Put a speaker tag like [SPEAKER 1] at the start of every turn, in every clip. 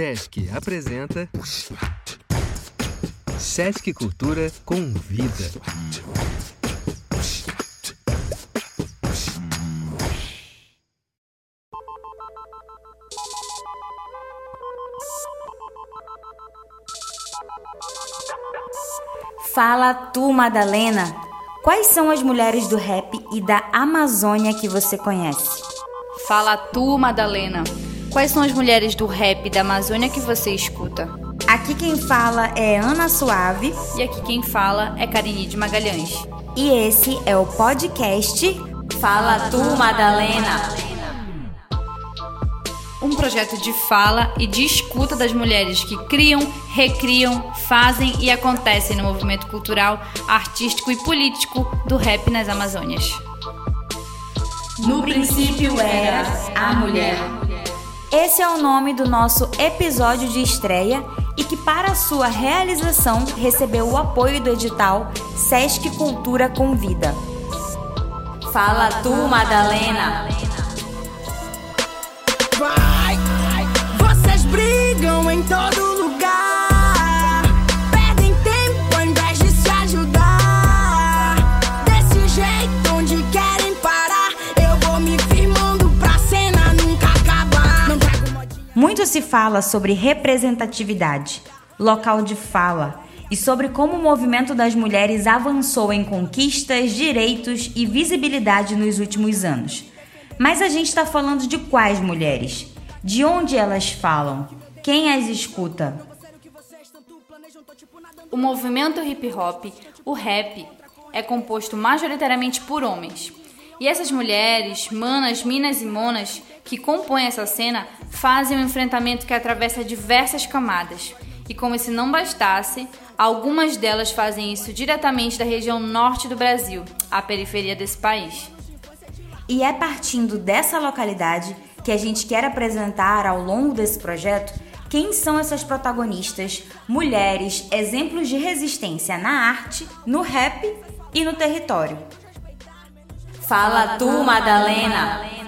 [SPEAKER 1] Sesc apresenta Sesc Cultura Convida.
[SPEAKER 2] Fala tu, Madalena. Quais são as mulheres do rap e da Amazônia que você conhece?
[SPEAKER 3] Fala tu, Madalena. Quais são as mulheres do rap da Amazônia que você escuta?
[SPEAKER 2] Aqui quem fala é Ana Suave
[SPEAKER 3] E aqui quem fala é Karine de Magalhães.
[SPEAKER 2] e esse é o podcast
[SPEAKER 3] Fala tu, Madalena. Um projeto de fala e de escuta das mulheres que criam, recriam, fazem e acontecem no movimento cultural, artístico e político do rap nas Amazônias.
[SPEAKER 2] No princípio era a mulher. Esse é o nome do nosso episódio de estreia e que para sua realização recebeu o apoio do edital Sesc Cultura Convida. Fala tu, Madalena.
[SPEAKER 4] Vai,
[SPEAKER 2] Muito se fala sobre representatividade, local de fala e sobre como o movimento das mulheres avançou em conquistas, direitos e visibilidade nos últimos anos. Mas a gente está falando de quais mulheres? De onde elas falam? Quem as escuta?
[SPEAKER 3] O movimento hip hop, o rap, é composto majoritariamente por homens. E essas mulheres, manas, minas e monas que compõem essa cena fazem um enfrentamento que atravessa diversas camadas. E como se não bastasse, algumas delas fazem isso diretamente da região norte do Brasil, a periferia desse país.
[SPEAKER 2] E é partindo dessa localidade que a gente quer apresentar ao longo desse projeto quem são essas protagonistas, mulheres, exemplos de resistência na arte, no rap e no território. Fala tu, Madalena!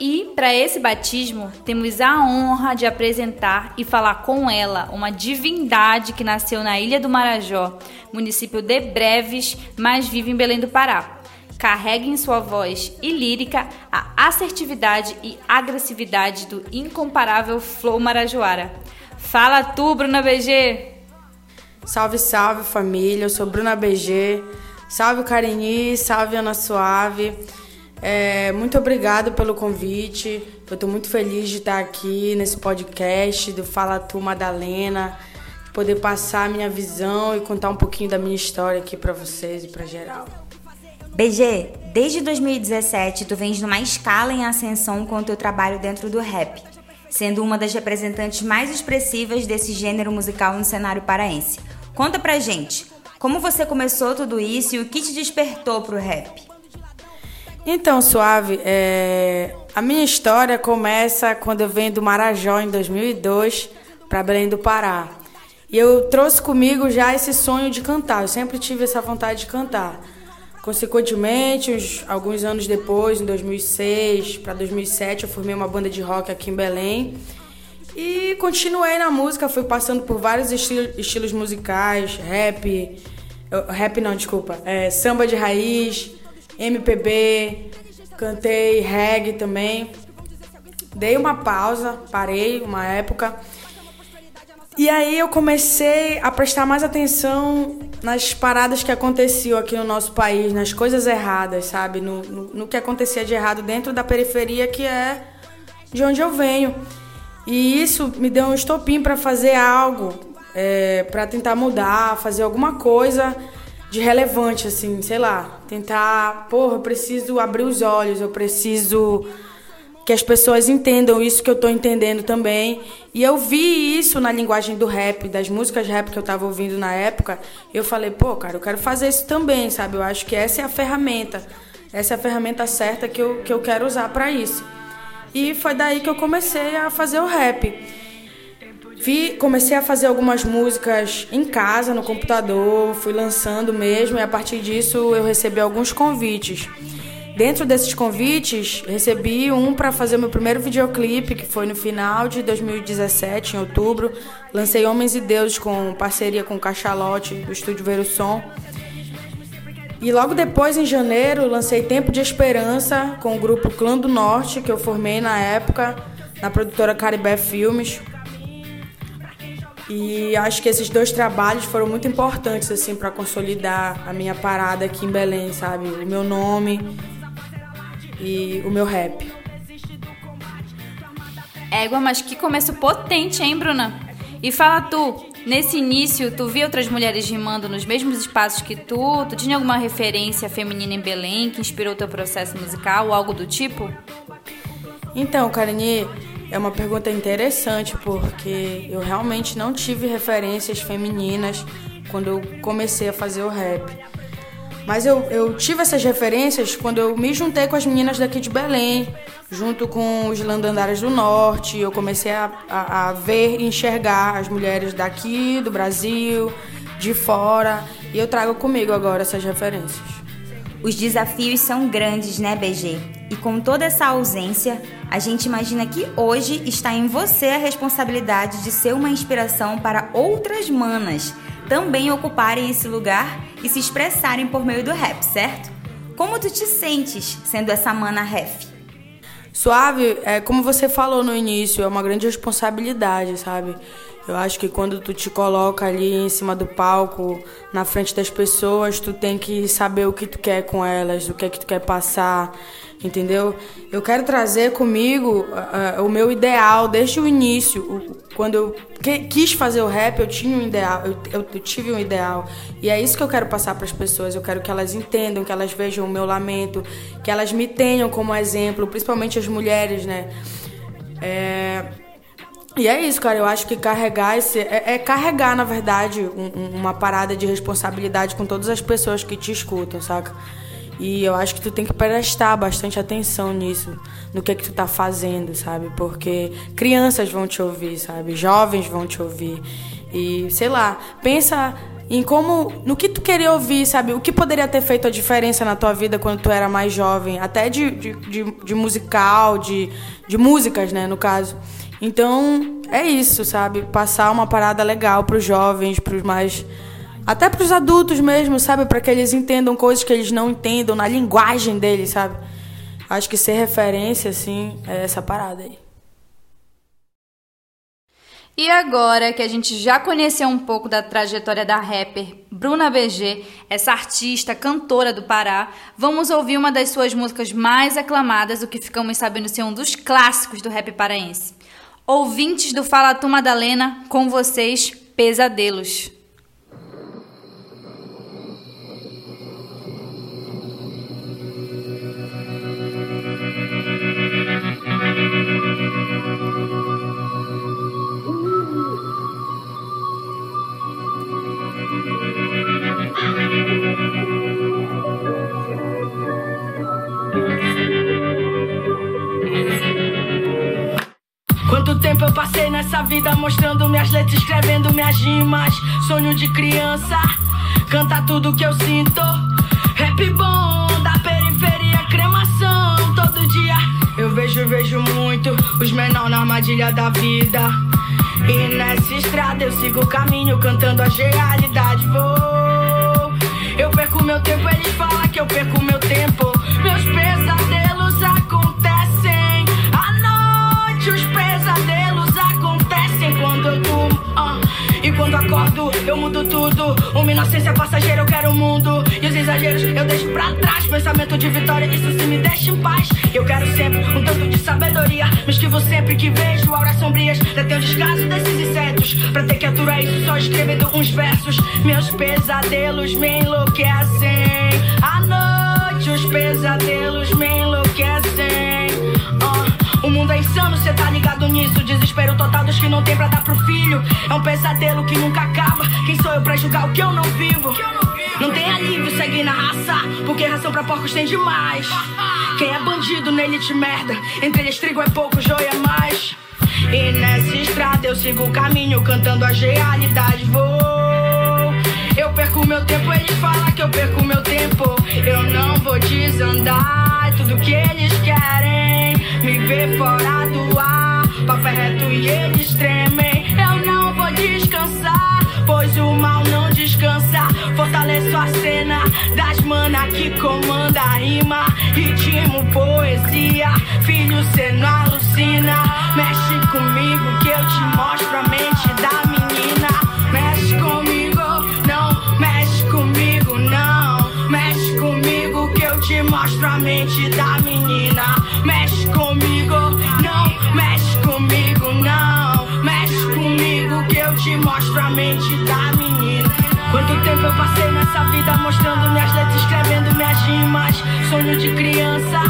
[SPEAKER 3] E para esse batismo, temos a honra de apresentar e falar com ela, uma divindade que nasceu na Ilha do Marajó, município de Breves, mas vive em Belém do Pará. Carrega em sua voz e lírica a assertividade e agressividade do incomparável Flow Marajoara. Fala tu, Bruna BG!
[SPEAKER 5] Salve, salve família, eu sou Bruna BG. Salve Carini, salve Ana Suave. É, muito obrigado pelo convite. Eu estou muito feliz de estar aqui nesse podcast do Fala Tu Madalena, de poder passar a minha visão e contar um pouquinho da minha história aqui para vocês e para geral.
[SPEAKER 2] BG, desde 2017 tu vens numa escala em ascensão com o teu trabalho dentro do rap, sendo uma das representantes mais expressivas desse gênero musical no cenário paraense. Conta pra gente, como você começou tudo isso e o que te despertou pro rap?
[SPEAKER 5] Então, Suave, é, a minha história começa quando eu venho do Marajó em 2002 para Belém do Pará. E eu trouxe comigo já esse sonho de cantar. Eu sempre tive essa vontade de cantar. Consequentemente, uns, alguns anos depois, em 2006 para 2007, eu formei uma banda de rock aqui em Belém. E continuei na música, fui passando por vários estilo, estilos musicais, rap, rap não, desculpa, é, samba de raiz, MPB, cantei reggae também. Dei uma pausa, parei uma época. E aí eu comecei a prestar mais atenção nas paradas que aconteciam aqui no nosso país, nas coisas erradas, sabe? No, no, no que acontecia de errado dentro da periferia, que é de onde eu venho. E isso me deu um estopim para fazer algo, é, para tentar mudar, fazer alguma coisa de relevante, assim, sei lá. Tentar, porra, eu preciso abrir os olhos, eu preciso que as pessoas entendam isso que eu tô entendendo também. E eu vi isso na linguagem do rap, das músicas rap que eu tava ouvindo na época. Eu falei, pô, cara, eu quero fazer isso também, sabe? Eu acho que essa é a ferramenta. Essa é a ferramenta certa que eu, que eu quero usar para isso. E foi daí que eu comecei a fazer o rap. Comecei a fazer algumas músicas em casa, no computador, fui lançando mesmo, e a partir disso eu recebi alguns convites. Dentro desses convites, recebi um para fazer meu primeiro videoclipe, que foi no final de 2017, em outubro. Lancei Homens e Deuses com parceria com o Cachalote, do estúdio Ver o Som. E logo depois, em janeiro, lancei Tempo de Esperança com o grupo Clã do Norte, que eu formei na época, na produtora Caribé Filmes. E acho que esses dois trabalhos foram muito importantes assim para consolidar a minha parada aqui em Belém, sabe? O meu nome e o meu rap.
[SPEAKER 3] Égua, mas que começo potente, hein, Bruna? E fala tu, nesse início, tu via outras mulheres rimando nos mesmos espaços que tu? Tu tinha alguma referência feminina em Belém que inspirou teu processo musical ou algo do tipo?
[SPEAKER 5] Então, Karine, é uma pergunta interessante porque eu realmente não tive referências femininas quando eu comecei a fazer o rap. Mas eu, eu tive essas referências quando eu me juntei com as meninas daqui de Belém, junto com os Landandaras do Norte. Eu comecei a, a, a ver e enxergar as mulheres daqui, do Brasil, de fora. E eu trago comigo agora essas referências.
[SPEAKER 2] Os desafios são grandes, né, BG? E com toda essa ausência, a gente imagina que hoje está em você a responsabilidade de ser uma inspiração para outras manas também ocuparem esse lugar e se expressarem por meio do rap, certo? Como tu te sentes sendo essa mana ref?
[SPEAKER 5] Suave, é como você falou no início, é uma grande responsabilidade, sabe? Eu acho que quando tu te coloca ali em cima do palco, na frente das pessoas, tu tem que saber o que tu quer com elas, o que é que tu quer passar entendeu? Eu quero trazer comigo uh, o meu ideal desde o início. O, quando eu que, quis fazer o rap, eu tinha um ideal, eu, eu, tive um ideal. E é isso que eu quero passar para as pessoas. Eu quero que elas entendam, que elas vejam o meu lamento, que elas me tenham como exemplo, principalmente as mulheres, né? É... E é isso, cara. Eu acho que carregar esse. É, é carregar, na verdade, um, uma parada de responsabilidade com todas as pessoas que te escutam, saca? E eu acho que tu tem que prestar bastante atenção nisso, no que é que tu tá fazendo, sabe? Porque crianças vão te ouvir, sabe? Jovens vão te ouvir. E, sei lá, pensa em como, no que tu queria ouvir, sabe? O que poderia ter feito a diferença na tua vida quando tu era mais jovem, até de, de, de, de musical, de, de músicas, né, no caso. Então, é isso, sabe? Passar uma parada legal pros jovens, pros mais até para os adultos mesmo, sabe? Para que eles entendam coisas que eles não entendam na linguagem deles, sabe? Acho que ser referência, assim, é essa parada aí.
[SPEAKER 3] E agora que a gente já conheceu um pouco da trajetória da rapper Bruna BG, essa artista, cantora do Pará, vamos ouvir uma das suas músicas mais aclamadas, o que ficamos sabendo ser um dos clássicos do rap paraense. Ouvintes do Fala Tu Madalena, com vocês, Pesadelos.
[SPEAKER 6] Nessa vida mostrando minhas letras, escrevendo minhas rimas. Sonho de criança, canta tudo que eu sinto. Rap bom da periferia, cremação todo dia. Eu vejo, vejo muito os menores na armadilha da vida. E nessa estrada eu sigo o caminho cantando as realidades. Vou, eu perco meu tempo, eles falam que eu perco meu tempo. Meus pesadelos acordo, eu mudo tudo. Uma inocência passageira, eu quero o mundo. E os exageros eu deixo pra trás. Pensamento de vitória, isso se me deixa em paz. Eu quero sempre um tanto de sabedoria. Me esquivo sempre que vejo auras sombrias. Detém o descaso desses insetos. Pra ter que aturar isso só escrevendo uns versos. Meus pesadelos me enlouquecem. À noite, os pesadelos me enlouquecem. Uh. O mundo é insano, cê tá ligado nisso. Desespero total dos que não tem pra dar pro filho. É um pesadelo que nunca acaba. Quem sou eu pra julgar o que eu não vivo? Não tem alívio, segue na raça. Porque ração pra porcos tem demais. Quem é bandido nele te merda. Entre eles trigo é pouco, joia é mais. E nessa estrada eu sigo o caminho, cantando as realidades. Vou, eu perco
[SPEAKER 5] perco meu tempo, eles falam que eu perco meu tempo. Eu não vou desandar, tudo que eles querem. Me ver fora do ar, papo reto e eles tremem. Eu não vou descansar, pois o mal não descansa. Fortaleço a cena das mana que comanda a rima. Ritmo, poesia, filho, cê não alucina. Mexe comigo que eu te mostro a mente da menina. Mexe comigo, não, mexe comigo, não. Mexe comigo que eu te mostro a mente da menina. Mexe comigo, mente da menina. Quanto tempo eu passei nessa vida mostrando minhas letras, escrevendo minhas rimas. Sonho de criança,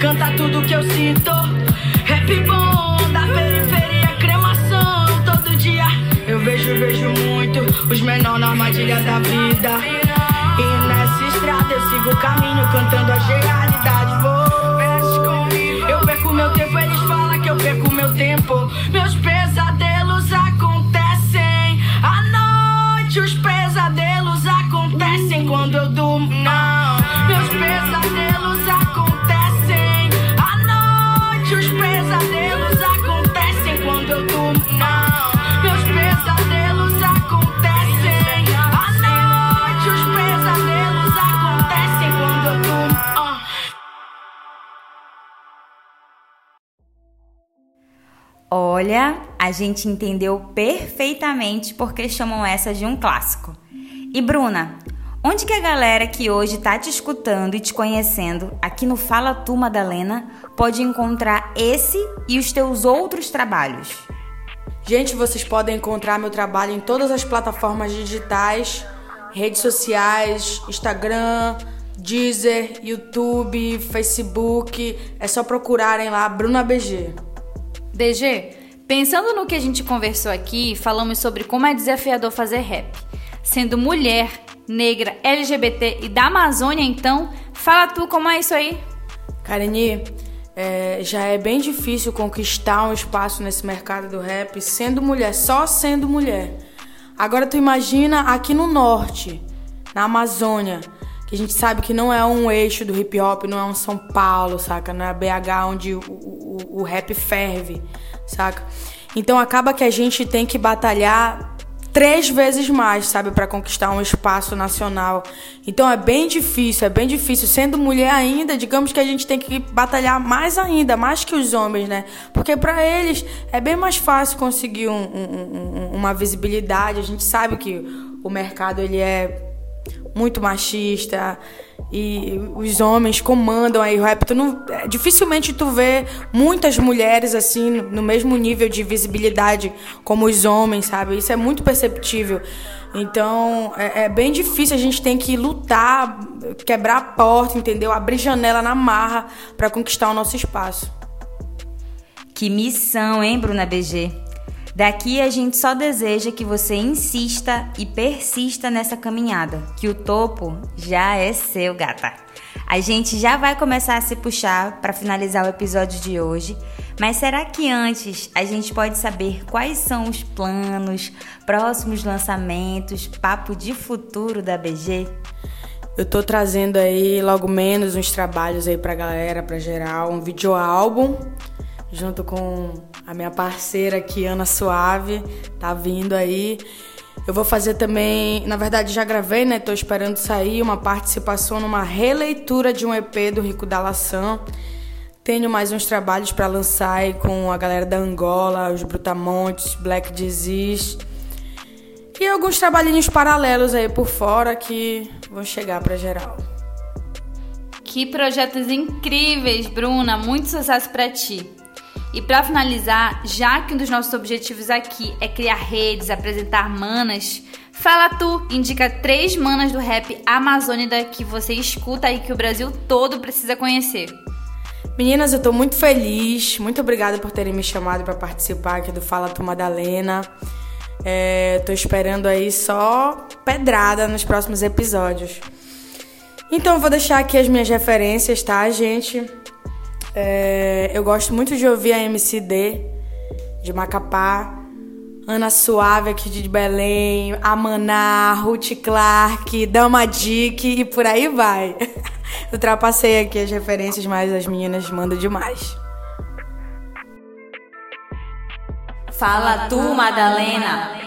[SPEAKER 5] canta tudo que eu sinto. Rap bom da periferia, cremação todo dia. Eu vejo, vejo muito os menores na armadilha da vida. E nessa estrada eu sigo o caminho cantando as realidades. Vou, eu perco meu tempo, eles falam que eu perco meu tempo. Meus pesadelos quando eu durmo. Não, meus pesadelos acontecem à noite, os pesadelos acontecem quando eu durmo. Não, meus pesadelos acontecem à noite, os pesadelos acontecem quando eu durmo. Ah.
[SPEAKER 2] Olha, a gente entendeu perfeitamente porque chamam essa de um clássico. E Bruna, onde que a galera que hoje tá te escutando e te conhecendo aqui no Fala Tu Madalena pode encontrar esse e os teus outros trabalhos?
[SPEAKER 7] Gente, vocês podem encontrar meu trabalho em todas as plataformas digitais, redes sociais, Instagram, Deezer, YouTube, Facebook. É só procurarem lá Bruna BG.
[SPEAKER 3] DG, pensando no que a gente conversou aqui, falamos sobre como é desafiador fazer rap. Sendo mulher, negra, LGBT e da Amazônia, então, fala tu como é isso aí.
[SPEAKER 7] Karine, é, já é bem difícil conquistar um espaço nesse mercado do rap sendo mulher, só sendo mulher. Agora tu imagina aqui no norte, na Amazônia, que a gente sabe que não é um eixo do hip hop, não é um São Paulo, saca? Não é BH onde o, o, o rap ferve, saca? Então acaba que a gente tem que batalhar três vezes mais, sabe, para conquistar um espaço nacional. Então é bem difícil, é bem difícil. Sendo mulher ainda, digamos que a gente tem que batalhar mais ainda, mais que os homens, né? Porque para eles é bem mais fácil conseguir um, um, um, uma visibilidade. A gente sabe que o mercado ele é muito machista e os homens comandam aí o rap. Tu não, é, dificilmente tu vê muitas mulheres assim no mesmo nível de visibilidade como os homens, sabe? Isso é muito perceptível. Então é, é bem difícil. A gente tem que lutar, quebrar a porta, entendeu? Abrir janela na marra para conquistar o nosso espaço.
[SPEAKER 2] Que missão, hein, Bruna BG? Daqui a gente só deseja que você insista e persista nessa caminhada, que o topo já é seu, gata. A gente já vai começar a se puxar para finalizar o episódio de hoje, mas será que antes a gente pode saber quais são os planos, próximos lançamentos, papo de futuro da BG?
[SPEAKER 7] Eu tô trazendo aí logo menos uns trabalhos aí pra galera, pra geral, um videoálbum junto com a minha parceira aqui, Ana Suave, tá vindo aí. Eu vou fazer também, na verdade já gravei, né? Tô esperando sair uma participação numa releitura de um EP do Rico da Laçã. Tenho mais uns trabalhos para lançar aí com a galera da Angola, os Brutamontes, Black Disease. E alguns trabalhinhos paralelos aí por fora que vão chegar para geral.
[SPEAKER 3] Que projetos incríveis, Bruna! Muito sucesso para ti. E para finalizar, já que um dos nossos objetivos aqui é criar redes, apresentar manas, fala tu, indica três manas do rap amazônida que você escuta e que o Brasil todo precisa conhecer.
[SPEAKER 7] Meninas, eu tô muito feliz. Muito obrigada por terem me chamado para participar aqui do Fala Tu Madalena. É, tô esperando aí só pedrada nos próximos episódios. Então eu vou deixar aqui as minhas referências, tá, gente? É, eu gosto muito de ouvir a MCD de Macapá, Ana Suave aqui de Belém, Amaná, Ruth Clark, Dama Dick e por aí vai. Ultrapassei aqui as referências, mas as meninas mandam demais.
[SPEAKER 2] Fala tu, Madalena.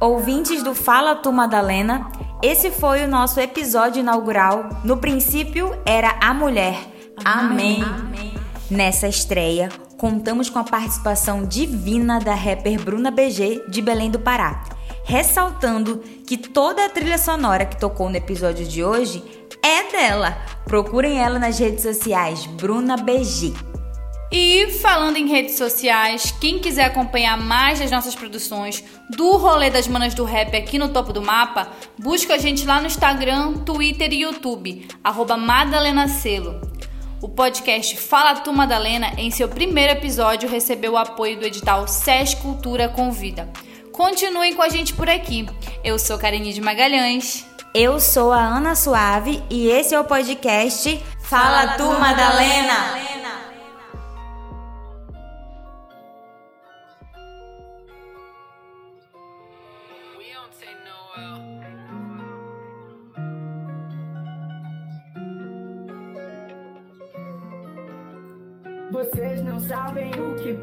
[SPEAKER 2] Ouvintes do Fala tu, Madalena, esse foi o nosso episódio inaugural. No princípio era a mulher. Amém. Nessa estreia, contamos com a participação divina da rapper Bruna BG de Belém do Pará, ressaltando que toda a trilha sonora que tocou no episódio de hoje é dela. Procurem ela nas redes sociais, Bruna BG.
[SPEAKER 3] E falando em redes sociais, quem quiser acompanhar mais das nossas produções do rolê das manas do rap aqui no topo do mapa, busca a gente lá no Instagram, Twitter e YouTube, arroba Madalena Selo. O podcast Fala Tu Madalena, em seu primeiro episódio, recebeu o apoio do edital SES Cultura Convida. Continuem com a gente por aqui. Eu sou Karine de Magalhães.
[SPEAKER 2] Eu sou a Ana Suave e esse é o podcast Fala, Tu, Madalena.
[SPEAKER 5] Vocês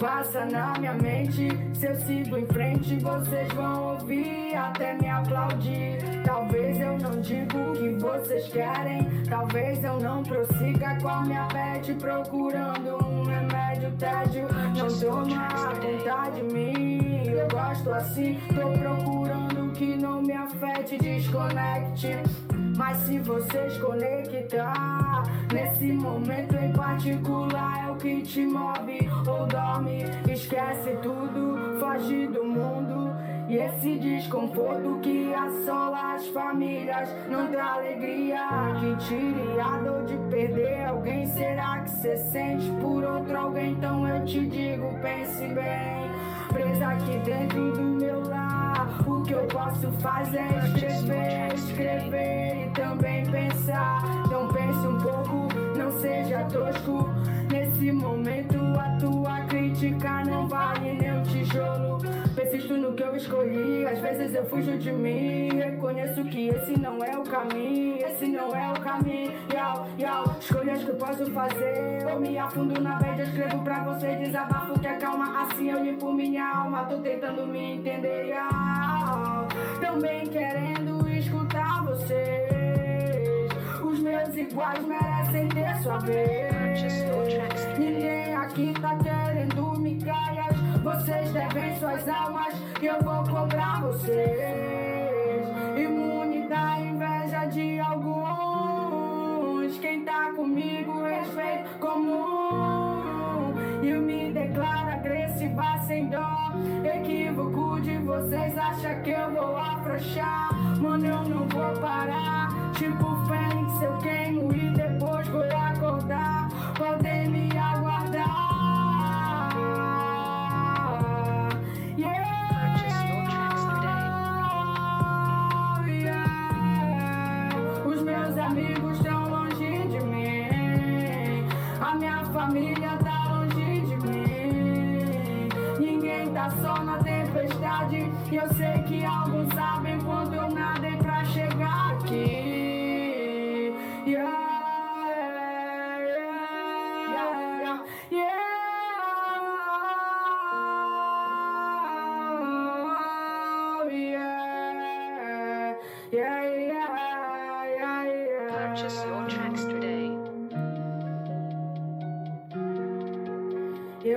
[SPEAKER 5] passa na minha mente. Se eu sigo em frente, vocês vão ouvir até me aplaudir. Talvez eu não diga o que vocês querem. Talvez eu não prossiga com a minha pet procurando um remédio tédio. Não toma conta de mim. Eu gosto assim, tô procurando que não me afete, desconecte. Mas se vocês conectar nesse momento em particular é o que te move ou dorme, esquece tudo, foge do mundo. E esse desconforto que assola as famílias não dá alegria que tire a dor de perder alguém. Aqui dentro do meu lar, o que eu posso fazer é escrever, escrever e também pensar. Então pense um pouco, não seja tosco. Nesse momento a tua crítica não vale nem um tijolo. Persisto no que eu escolhi, às vezes eu fujo de mim. Reconheço que esse não é o caminho, esse não é o caminho. Yau, yau, escolhas que eu posso fazer. Eu me afundo na média, escrevo pra você, desabafo que acalma. Assim eu limpo minha alma, tô tentando me entender. Yau, também querendo escutar vocês. Os meus iguais merecem ter sua vez. Ninguém aqui tá querendo migalhas. Vocês devem suas almas e eu vou cobrar vocês. Imune da inveja de alguns. Quem tá comigo, respeito comum. E me declaro agressiva sem dó. Equívoco de vocês, acha que eu vou afrouxar? Mano, eu não vou parar. Tipo Fênix, eu queimo e depois vou acordar. Podem eu sei que alguns sabem quanto eu nadei pra chegar aqui. Yeah, yeah, yeah, yeah, yeah.
[SPEAKER 8] Purchase your tracks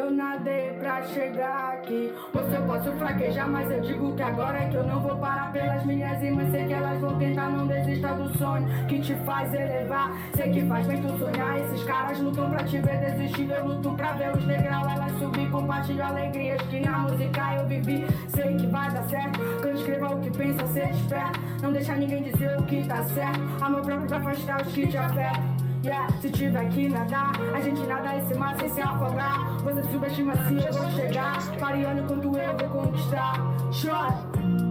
[SPEAKER 5] Eu nadei pra chegar aqui. Você eu posso fraquejar, mas eu digo que agora é que eu não vou parar pelas minhas irmãs. Sei que elas vão tentar, não desista do sonho que te faz elevar. Sei que faz bem tu sonhar. Esses caras lutam pra te ver desistir. Eu luto pra ver os degraus, elas subir. Compartilho alegrias que na música eu vivi. Sei que vai dar certo. Quando escreva o que pensa, ser esperto. Não deixa ninguém dizer o que tá certo. Amor próprio pra afastar os que te afetam. Yeah, se tiver que nadar, a gente nada esse mar sem se afogar. Você subestima se eu vou chegar. Pariando quanto eu vou conquistar. Chora.